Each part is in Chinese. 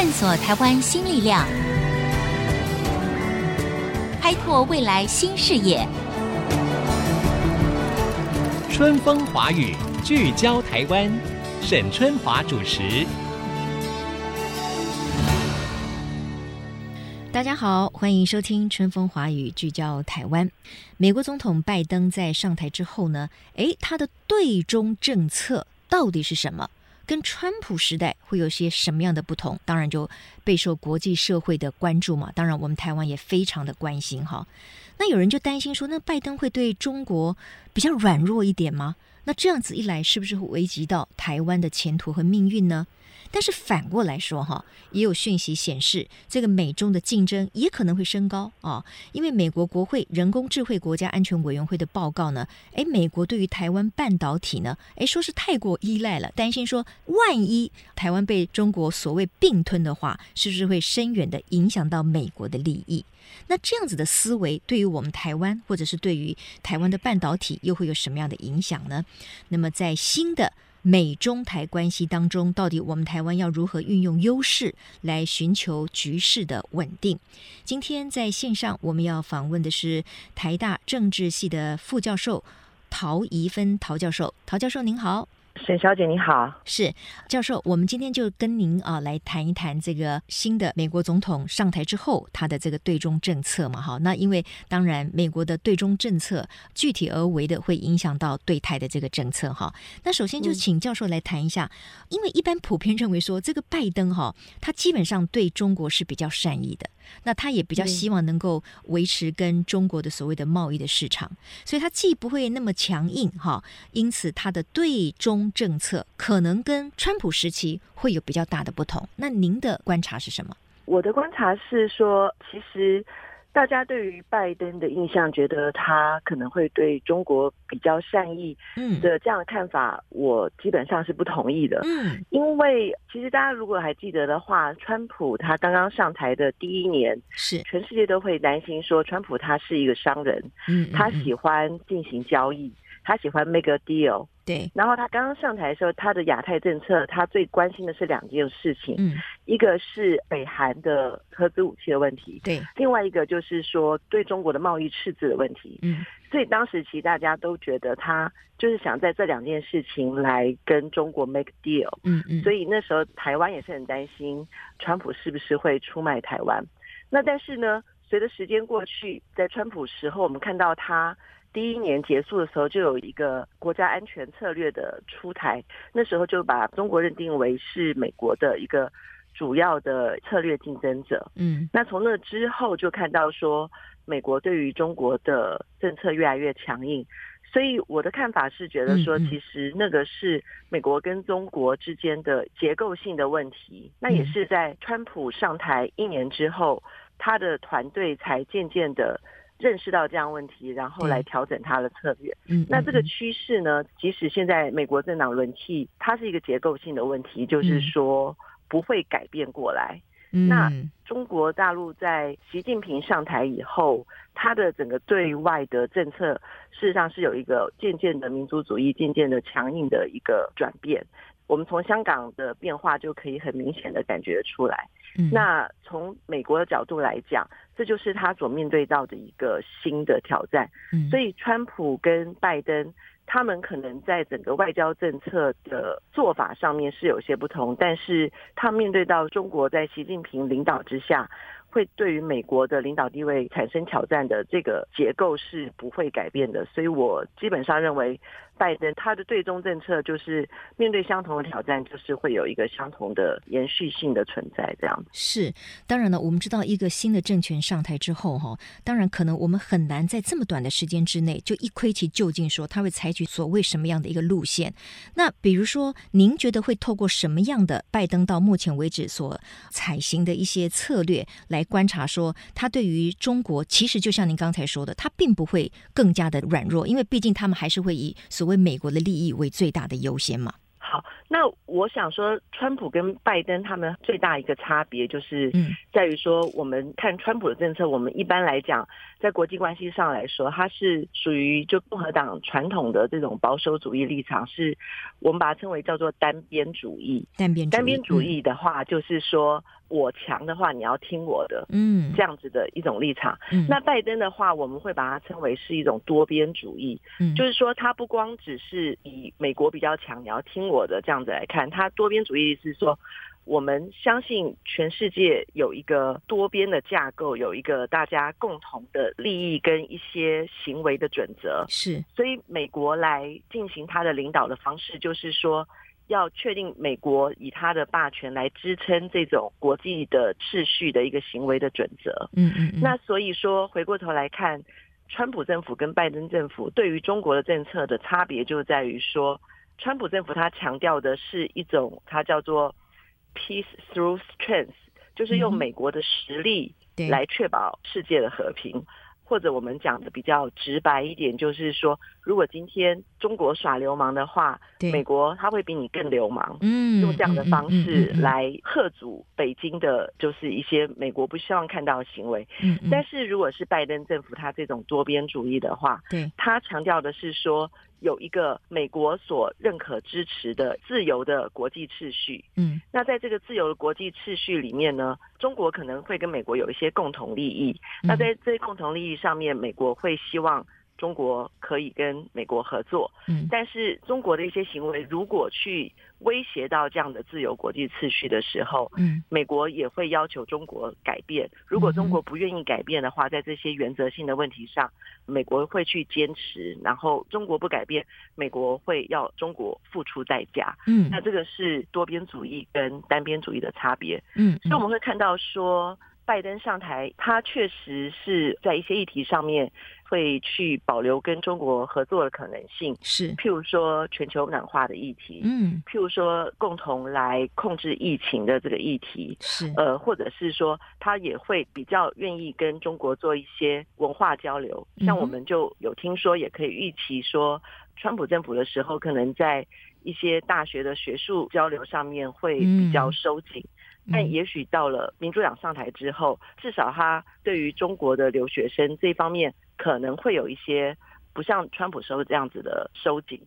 探索台湾新力量，开拓未来新视野。春风华语，聚焦台湾，沈春华主持。大家好，欢迎收听《春风华语》，聚焦台湾。美国总统拜登在上台之后呢，诶，他的对中政策到底是什么？跟川普时代会有些什么样的不同？当然就备受国际社会的关注嘛。当然，我们台湾也非常的关心哈。那有人就担心说，那拜登会对中国比较软弱一点吗？那这样子一来，是不是会危及到台湾的前途和命运呢？但是反过来说，哈，也有讯息显示，这个美中的竞争也可能会升高啊。因为美国国会人工智慧国家安全委员会的报告呢，诶，美国对于台湾半导体呢，诶，说是太过依赖了，担心说，万一台湾被中国所谓并吞的话，是不是会深远的影响到美国的利益？那这样子的思维，对于我们台湾，或者是对于台湾的半导体，又会有什么样的影响呢？那么在新的美中台关系当中，到底我们台湾要如何运用优势来寻求局势的稳定？今天在线上我们要访问的是台大政治系的副教授陶怡芬陶教授，陶教授您好。沈小姐你好，是教授，我们今天就跟您啊来谈一谈这个新的美国总统上台之后他的这个对中政策嘛，哈，那因为当然美国的对中政策具体而为的会影响到对台的这个政策哈。那首先就请教授来谈一下，嗯、因为一般普遍认为说这个拜登哈，他基本上对中国是比较善意的。那他也比较希望能够维持跟中国的所谓的贸易的市场，所以他既不会那么强硬哈，因此他的对中政策可能跟川普时期会有比较大的不同。那您的观察是什么？我的观察是说，其实。大家对于拜登的印象，觉得他可能会对中国比较善意嗯的这样的看法，我基本上是不同意的。嗯，因为其实大家如果还记得的话，川普他刚刚上台的第一年，是全世界都会担心说，川普他是一个商人，嗯，他喜欢进行交易。他喜欢 make a deal，对。然后他刚刚上台的时候，他的亚太政策，他最关心的是两件事情，嗯，一个是北韩的核子武器的问题，对。另外一个就是说对中国的贸易赤字的问题，嗯。所以当时其实大家都觉得他就是想在这两件事情来跟中国 make deal，嗯嗯。所以那时候台湾也是很担心川普是不是会出卖台湾。那但是呢，随着时间过去，在川普时候，我们看到他。第一年结束的时候，就有一个国家安全策略的出台，那时候就把中国认定为是美国的一个主要的策略竞争者。嗯，那从那之后就看到说，美国对于中国的政策越来越强硬，所以我的看法是觉得说，其实那个是美国跟中国之间的结构性的问题。那也是在川普上台一年之后，他的团队才渐渐的。认识到这样问题，然后来调整它的策略。嗯，那这个趋势呢，即使现在美国政党轮替，它是一个结构性的问题，就是说不会改变过来。嗯，那中国大陆在习近平上台以后，他的整个对外的政策，事实上是有一个渐渐的民族主义、渐渐的强硬的一个转变。我们从香港的变化就可以很明显的感觉出来。嗯，那从美国的角度来讲，这就是他所面对到的一个新的挑战。嗯，所以川普跟拜登他们可能在整个外交政策的做法上面是有些不同，但是他面对到中国在习近平领导之下，会对于美国的领导地位产生挑战的这个结构是不会改变的。所以我基本上认为。拜登他的对中政策就是面对相同的挑战，就是会有一个相同的延续性的存在，这样是当然了，我们知道一个新的政权上台之后，哈，当然可能我们很难在这么短的时间之内就一窥其究竟，说他会采取所谓什么样的一个路线。那比如说，您觉得会透过什么样的拜登到目前为止所采行的一些策略来观察，说他对于中国其实就像您刚才说的，他并不会更加的软弱，因为毕竟他们还是会以所为美国的利益为最大的优先嘛？好，那我想说，川普跟拜登他们最大一个差别就是，在于说，我们看川普的政策，我们一般来讲，在国际关系上来说，它是属于就共和党传统的这种保守主义立场，是我们把它称为叫做单边主义。单边单边主义的话，就是说，我强的话，你要听我的，嗯，这样子的一种立场。嗯，那拜登的话，我们会把它称为是一种多边主义，嗯，就是说他不光只是以美国比较强，你要听我的这样子来看，他多边主义是说，我们相信全世界有一个多边的架构，有一个大家共同的利益跟一些行为的准则，是，所以美国来进行他的领导的方式，就是说。要确定美国以他的霸权来支撑这种国际的秩序的一个行为的准则。嗯嗯。那所以说，回过头来看，川普政府跟拜登政府对于中国的政策的差别就在于说，川普政府他强调的是一种，它叫做 peace through strength，就是用美国的实力来确保世界的和平。或者我们讲的比较直白一点，就是说，如果今天中国耍流氓的话，美国他会比你更流氓，嗯，用这样的方式来贺阻北京的，就是一些美国不希望看到的行为。嗯，但是如果是拜登政府他这种多边主义的话，对，他强调的是说。有一个美国所认可支持的自由的国际秩序，嗯，那在这个自由的国际秩序里面呢，中国可能会跟美国有一些共同利益，那在这些共同利益上面，美国会希望。中国可以跟美国合作，嗯，但是中国的一些行为如果去威胁到这样的自由国际秩序的时候，嗯，美国也会要求中国改变。如果中国不愿意改变的话，在这些原则性的问题上，美国会去坚持。然后中国不改变，美国会要中国付出代价。嗯，那这个是多边主义跟单边主义的差别。嗯，所以我们会看到说，拜登上台，他确实是在一些议题上面。会去保留跟中国合作的可能性，是。譬如说全球暖化的议题，嗯，譬如说共同来控制疫情的这个议题，是。呃，或者是说他也会比较愿意跟中国做一些文化交流，像我们就有听说，也可以预期说，川普政府的时候，可能在一些大学的学术交流上面会比较收紧。但也许到了民主党上台之后，至少他对于中国的留学生这方面可能会有一些不像川普时候这样子的收紧。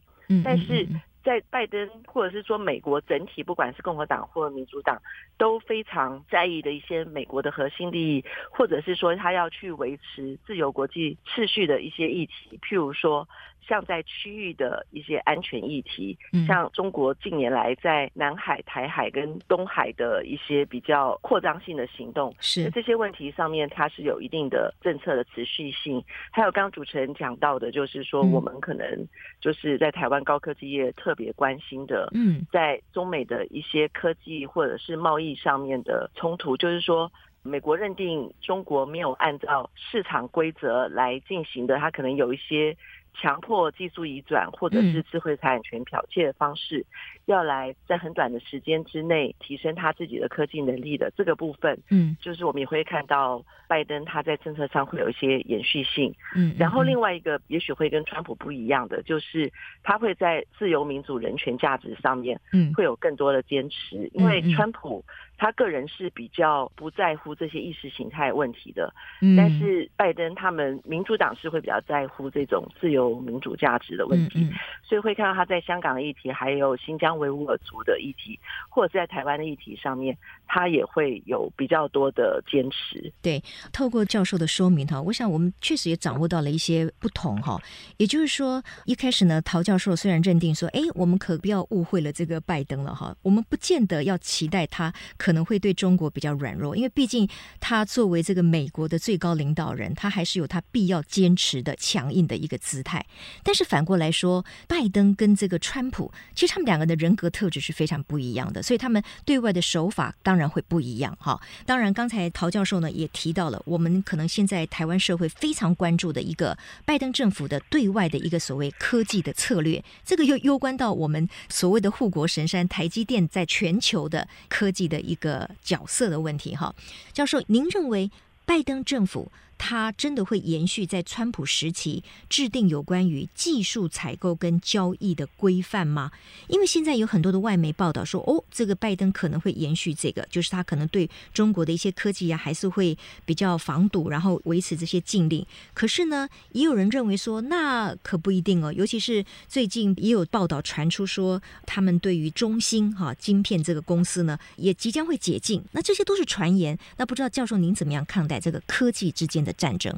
但是在拜登或者是说美国整体，不管是共和党或者民主党，都非常在意的一些美国的核心利益，或者是说他要去维持自由国际秩序的一些议题，譬如说。像在区域的一些安全议题，像中国近年来在南海、台海跟东海的一些比较扩张性的行动，是这些问题上面，它是有一定的政策的持续性。还有刚刚主持人讲到的，就是说我们可能就是在台湾高科技业特别关心的，嗯，在中美的一些科技或者是贸易上面的冲突，就是说美国认定中国没有按照市场规则来进行的，它可能有一些。强迫技术移转或者是智慧财产权剽窃的方式，嗯、要来在很短的时间之内提升他自己的科技能力的这个部分，嗯，就是我们也会看到拜登他在政策上会有一些延续性，嗯，然后另外一个也许会跟川普不一样的，就是他会在自由民主人权价值上面，嗯，会有更多的坚持，因为川普。他个人是比较不在乎这些意识形态问题的，嗯，但是拜登他们民主党是会比较在乎这种自由民主价值的问题，嗯嗯，所以会看到他在香港的议题，还有新疆维吾尔族的议题，或者是在台湾的议题上面，他也会有比较多的坚持。对，透过教授的说明哈，我想我们确实也掌握到了一些不同哈。也就是说，一开始呢，陶教授虽然认定说，哎，我们可不要误会了这个拜登了哈，我们不见得要期待他可。可能会对中国比较软弱，因为毕竟他作为这个美国的最高领导人，他还是有他必要坚持的强硬的一个姿态。但是反过来说，拜登跟这个川普，其实他们两个的人格特质是非常不一样的，所以他们对外的手法当然会不一样。哈，当然刚才陶教授呢也提到了，我们可能现在台湾社会非常关注的一个拜登政府的对外的一个所谓科技的策略，这个又攸关到我们所谓的护国神山台积电在全球的科技的一个。角色的问题哈，教授，您认为拜登政府它真的会延续在川普时期制定有关于技术采购跟交易的规范吗？因为现在有很多的外媒报道说，哦，这个拜登可能会延续这个，就是他可能对中国的一些科技、啊，还是会比较防堵，然后维持这些禁令。可是呢，也有人认为说，那可不一定哦。尤其是最近也有报道传出说，他们对于中芯哈晶片这个公司呢，也即将会解禁。那这些都是传言。那不知道教授您怎么样看待这个科技之间的战争？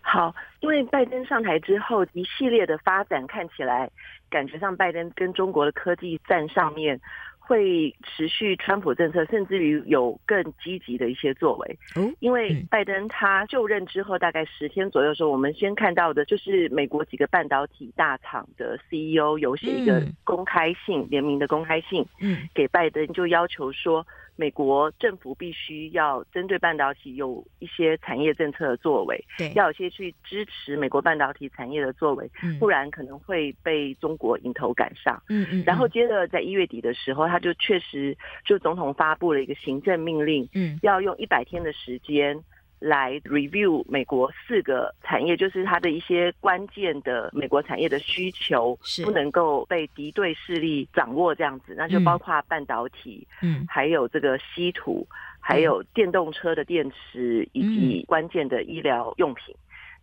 好，因为拜登上台之后一系列的发展，看起来感觉上拜登跟中国的科技战上面。会持续川普政策，甚至于有更积极的一些作为。因为拜登他就任之后大概十天左右的时候，我们先看到的就是美国几个半导体大厂的 CEO 有写一个公开信，联名的公开信，嗯给拜登就要求说。美国政府必须要针对半导体有一些产业政策的作为，对，要有些去支持美国半导体产业的作为，不然可能会被中国迎头赶上。嗯嗯。然后接着在一月底的时候，他就确实就总统发布了一个行政命令，嗯，要用一百天的时间。来 review 美国四个产业，就是它的一些关键的美国产业的需求，是。不能够被敌对势力掌握这样子，那就包括半导体，嗯，还有这个稀土，还有电动车的电池，以及关键的医疗用品。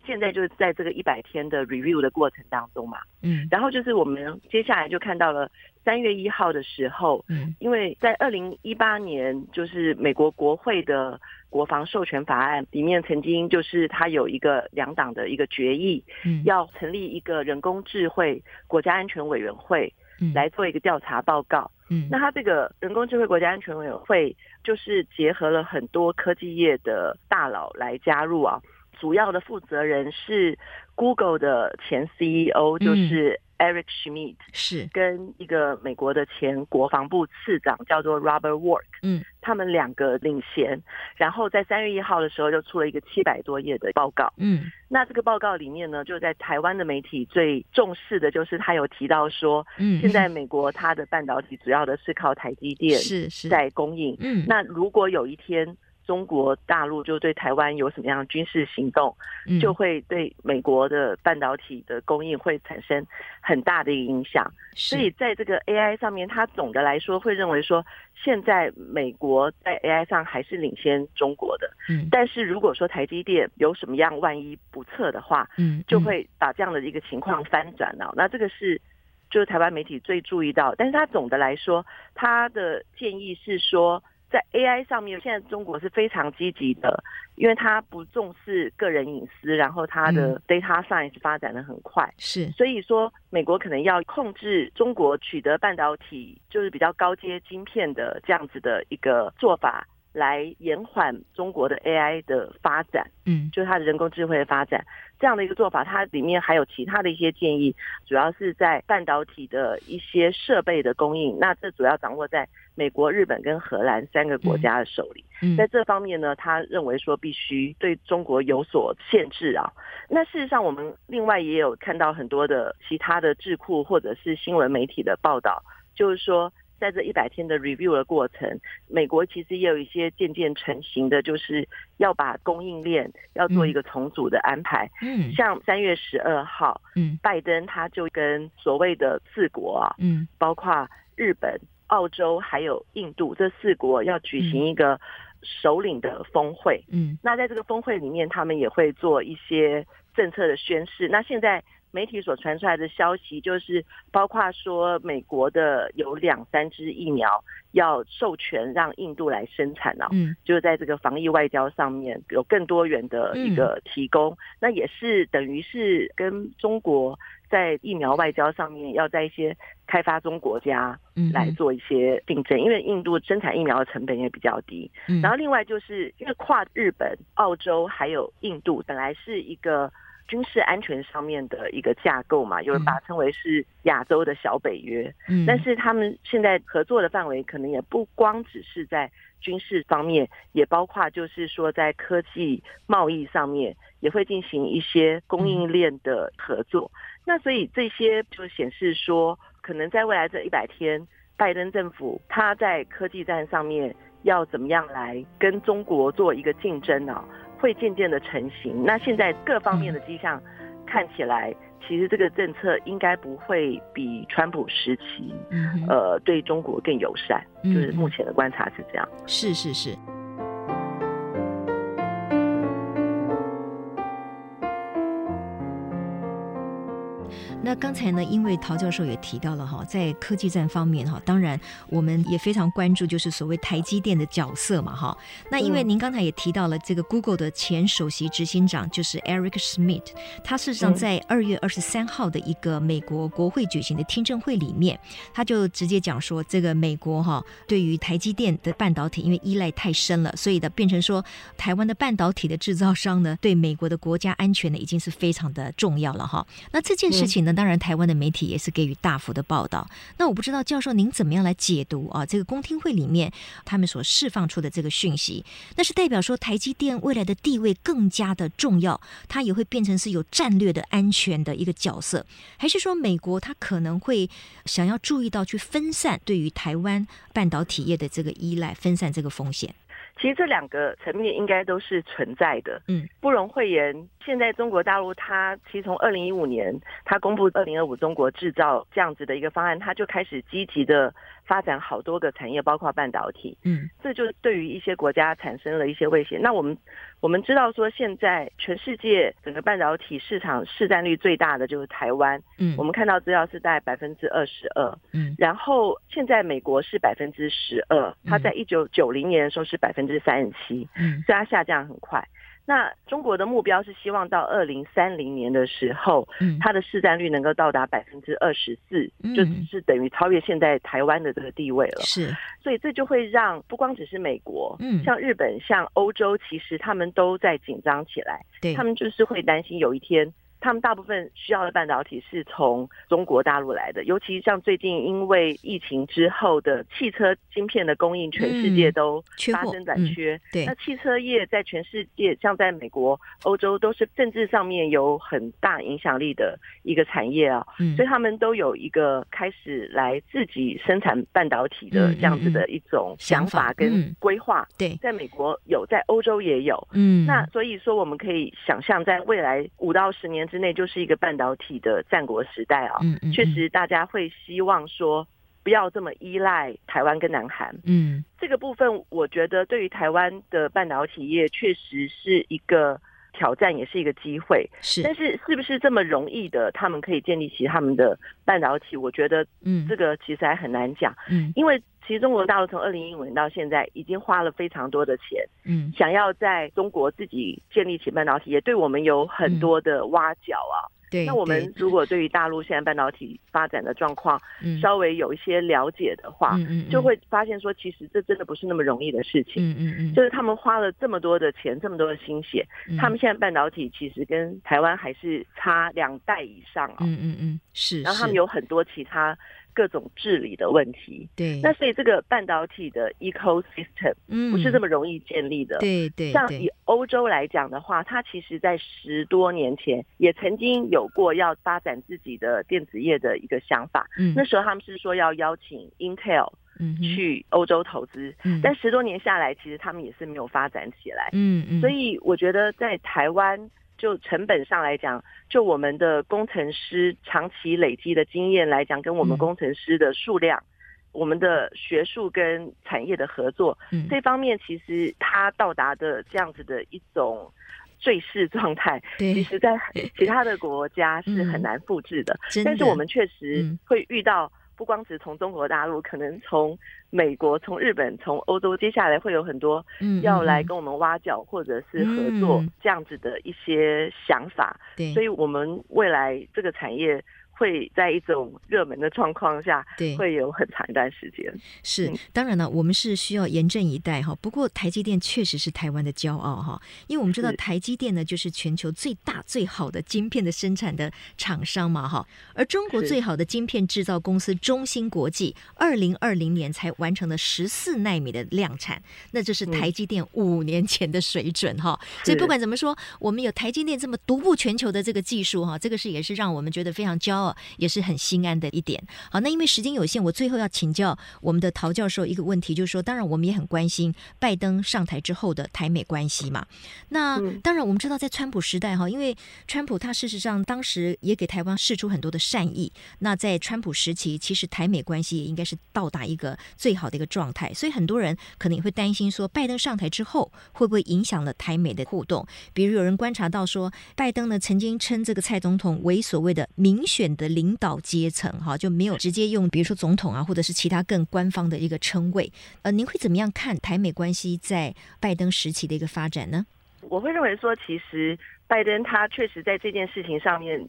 现在就是在这个一百天的 review 的过程当中嘛，嗯，然后就是我们接下来就看到了三月一号的时候，嗯，因为在二零一八年，就是美国国会的国防授权法案里面，曾经就是它有一个两党的一个决议，嗯，要成立一个人工智慧国家安全委员会，嗯，来做一个调查报告，嗯，那它这个人工智慧国家安全委员会就是结合了很多科技业的大佬来加入啊。主要的负责人是 Google 的前 CEO，就是。Eric Schmidt 是。跟一个美国的前国防部次长叫做 Robert Work，嗯，他们两个领衔，然后在三月一号的时候就出了一个七百多页的报告，嗯，那这个报告里面呢，就在台湾的媒体最重视的就是他有提到说，嗯，现在美国它的半导体主要的是靠台积电是是。在供应，嗯，那如果有一天。中国大陆就对台湾有什么样的军事行动，就会对美国的半导体的供应会产生很大的影响。所以在这个 AI 上面，他总的来说会认为说，现在美国在 AI 上还是领先中国的。嗯，但是如果说台积电有什么样万一不测的话，嗯，就会把这样的一个情况翻转了。那这个是就是台湾媒体最注意到，但是他总的来说，他的建议是说。在 AI 上面，现在中国是非常积极的，因为它不重视个人隐私，然后它的 data science 发展的很快，是、嗯，所以说美国可能要控制中国取得半导体，就是比较高阶晶片的这样子的一个做法。来延缓中国的 AI 的发展，嗯，就是它的人工智慧的发展，这样的一个做法，它里面还有其他的一些建议，主要是在半导体的一些设备的供应，那这主要掌握在美国、日本跟荷兰三个国家的手里。嗯，在这方面呢，他认为说必须对中国有所限制啊。那事实上，我们另外也有看到很多的其他的智库或者是新闻媒体的报道，就是说。在这一百天的 review 的过程，美国其实也有一些渐渐成型的，就是要把供应链要做一个重组的安排。嗯，像三月十二号，嗯，拜登他就跟所谓的四国啊，嗯，包括日本、澳洲还有印度这四国要举行一个首领的峰会。嗯，那在这个峰会里面，他们也会做一些政策的宣示。那现在。媒体所传出来的消息，就是包括说美国的有两三支疫苗要授权让印度来生产了，嗯，就是在这个防疫外交上面有更多元的一个提供，那也是等于是跟中国在疫苗外交上面要在一些开发中国家来做一些竞争，因为印度生产疫苗的成本也比较低，然后另外就是因为跨日本、澳洲还有印度本来是一个。军事安全上面的一个架构嘛，有人把它称为是亚洲的小北约。嗯，但是他们现在合作的范围可能也不光只是在军事方面，也包括就是说在科技贸易上面也会进行一些供应链的合作。那所以这些就显示说，可能在未来这一百天，拜登政府他在科技战上面要怎么样来跟中国做一个竞争呢？会渐渐的成型。那现在各方面的迹象看起来，其实这个政策应该不会比川普时期，呃，对中国更友善。就是目前的观察是这样。是是是。那刚才呢，因为陶教授也提到了哈，在科技战方面哈，当然我们也非常关注，就是所谓台积电的角色嘛哈。那因为您刚才也提到了这个 Google 的前首席执行长就是 Eric Schmidt，他事实上在二月二十三号的一个美国国会举行的听证会里面，他就直接讲说，这个美国哈对于台积电的半导体因为依赖太深了，所以的变成说台湾的半导体的制造商呢，对美国的国家安全呢已经是非常的重要了哈。那这件事情呢？当然，台湾的媒体也是给予大幅的报道。那我不知道教授您怎么样来解读啊？这个公听会里面他们所释放出的这个讯息，那是代表说台积电未来的地位更加的重要，它也会变成是有战略的安全的一个角色，还是说美国它可能会想要注意到去分散对于台湾半导体业的这个依赖，分散这个风险？其实这两个层面应该都是存在的。嗯，不容讳言，现在中国大陆它其实从二零一五年它公布二零二五中国制造这样子的一个方案，它就开始积极的发展好多个产业，包括半导体。嗯，这就对于一些国家产生了一些威胁。那我们我们知道说，现在全世界整个半导体市场市占率最大的就是台湾。嗯，我们看到资料是在百分之二十二。嗯，然后现在美国是百分之十二，它在一九九零年的时候是百分之三十七。嗯，所以它下降很快。那中国的目标是希望到二零三零年的时候，嗯，它的市占率能够到达百分之二十四，就只是等于超越现在台湾的这个地位了。是，所以这就会让不光只是美国，嗯，像日本、像欧洲，其实他们都在紧张起来，对，他们就是会担心有一天。他们大部分需要的半导体是从中国大陆来的，尤其像最近因为疫情之后的汽车晶片的供应，全世界都发生短缺。嗯、对，那汽车业在全世界，像在美国、欧洲，都是政治上面有很大影响力的一个产业啊。嗯，所以他们都有一个开始来自己生产半导体的这样子的一种想法跟规划。对，在美国有，在欧洲也有。嗯，那所以说我们可以想象，在未来五到十年。之内就是一个半导体的战国时代啊，嗯嗯，确实大家会希望说不要这么依赖台湾跟南韩，嗯，这个部分我觉得对于台湾的半导体业确实是一个挑战，也是一个机会，是，但是是不是这么容易的，他们可以建立起他们的半导体？我觉得，嗯，这个其实还很难讲，嗯，因为。其实中国大陆从二零一五年到现在，已经花了非常多的钱，嗯，想要在中国自己建立起半导体，也对我们有很多的挖角啊。对，那我们如果对于大陆现在半导体发展的状况稍微有一些了解的话，嗯，就会发现说，其实这真的不是那么容易的事情。嗯嗯嗯，就是他们花了这么多的钱，这么多的心血，他们现在半导体其实跟台湾还是差两代以上啊。嗯嗯嗯，是。然后他们有很多其他。各种治理的问题，对，那所以这个半导体的 ecosystem 不是这么容易建立的。嗯、对对，像以欧洲来讲的话，它其实在十多年前也曾经有过要发展自己的电子业的一个想法。嗯，那时候他们是说要邀请 Intel 去欧洲投资，嗯，但十多年下来，其实他们也是没有发展起来。嗯嗯，所以我觉得在台湾。就成本上来讲，就我们的工程师长期累积的经验来讲，跟我们工程师的数量，嗯、我们的学术跟产业的合作，嗯、这方面其实它到达的这样子的一种最适状态，其实在 其他的国家是很难复制的。嗯、但是我们确实会遇到。不光只从中国大陆，可能从美国、从日本、从欧洲，接下来会有很多要来跟我们挖角或者是合作这样子的一些想法。对，所以我们未来这个产业。会在一种热门的状况下，对，会有很长一段时间。是，当然了，我们是需要严阵以待哈。不过台积电确实是台湾的骄傲哈，因为我们知道台积电呢，就是全球最大最好的晶片的生产的厂商嘛哈。而中国最好的晶片制造公司中芯国际，二零二零年才完成了十四纳米的量产，那这是台积电五年前的水准哈。所以不管怎么说，我们有台积电这么独步全球的这个技术哈，这个是也是让我们觉得非常骄傲。哦，也是很心安的一点。好，那因为时间有限，我最后要请教我们的陶教授一个问题，就是说，当然我们也很关心拜登上台之后的台美关系嘛。那、嗯、当然我们知道，在川普时代哈，因为川普他事实上当时也给台湾释出很多的善意。那在川普时期，其实台美关系也应该是到达一个最好的一个状态，所以很多人可能也会担心说，拜登上台之后会不会影响了台美的互动？比如有人观察到说，拜登呢曾经称这个蔡总统为所谓的民选的领导阶层，哈，就没有直接用比如说总统啊，或者是其他更官方的一个称谓。呃，您会怎么样看台美关系在拜登时期的一个发展呢？我会认为说，其实拜登他确实在这件事情上面。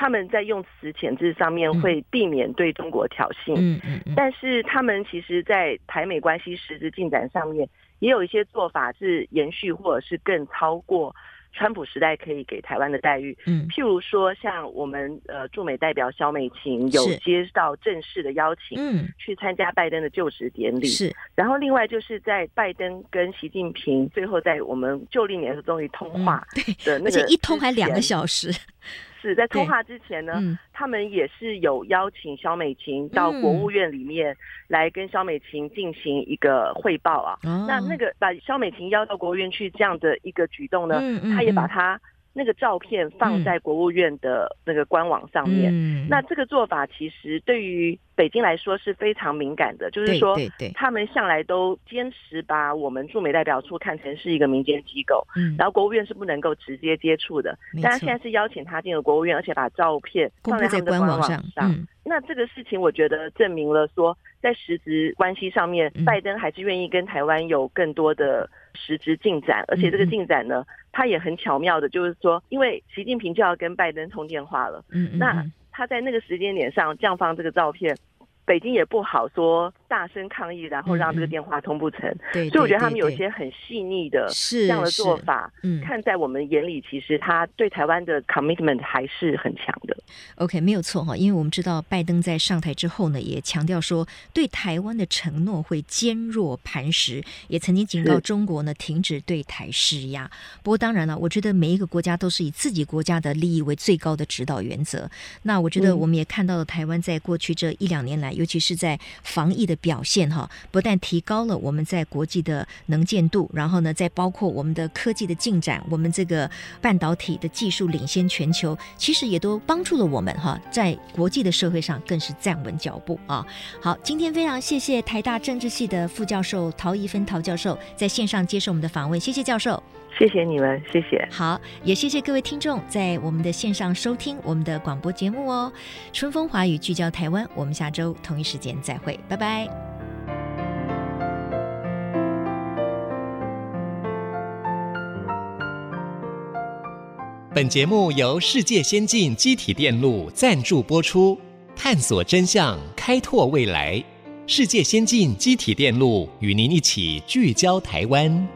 他们在用词遣字上面会避免对中国挑衅，嗯嗯嗯，但是他们其实，在台美关系实质进展上面，也有一些做法是延续或者是更超过川普时代可以给台湾的待遇。嗯，譬如说，像我们呃驻美代表肖美琴有接到正式的邀请，嗯，去参加拜登的就职典礼。是，然后另外就是在拜登跟习近平最后在我们旧历年的时候终于通话的那个，而且一通还两个小时。是在通话之前呢，嗯、他们也是有邀请肖美琴到国务院里面来跟肖美琴进行一个汇报啊。嗯、那那个把肖美琴邀到国务院去这样的一个举动呢，他也把他。那个照片放在国务院的那个官网上面，嗯、那这个做法其实对于北京来说是非常敏感的，就是说，他们向来都坚持把我们驻美代表处看成是一个民间机构，嗯，然后国务院是不能够直接接触的，但他现在是邀请他进了国务院，而且把照片放在他们的官网上，嗯、那这个事情我觉得证明了说，在实质关系上面，拜登还是愿意跟台湾有更多的实质进展，而且这个进展呢，他也很巧妙的，就是说，因为习近平就要跟拜登通电话了，嗯，那他在那个时间点上这样放这个照片。北京也不好说大声抗议，然后让这个电话通不成。对，所以我觉得他们有一些很细腻的这样的做法，嗯，看在我们眼里，其实他对台湾的 commitment 还是很强的。OK，没有错哈，因为我们知道拜登在上台之后呢，也强调说对台湾的承诺会坚若磐石，也曾经警告中国呢停止对台施压。不过当然了，我觉得每一个国家都是以自己国家的利益为最高的指导原则。那我觉得我们也看到了台湾在过去这一两年来。尤其是在防疫的表现哈，不但提高了我们在国际的能见度，然后呢，再包括我们的科技的进展，我们这个半导体的技术领先全球，其实也都帮助了我们哈，在国际的社会上更是站稳脚步啊。好，今天非常谢谢台大政治系的副教授陶怡芬陶教授在线上接受我们的访问，谢谢教授。谢谢你们，谢谢。好，也谢谢各位听众在我们的线上收听我们的广播节目哦。春风华语聚焦台湾，我们下周同一时间再会，拜拜。本节目由世界先进机体电路赞助播出，探索真相，开拓未来。世界先进机体电路与您一起聚焦台湾。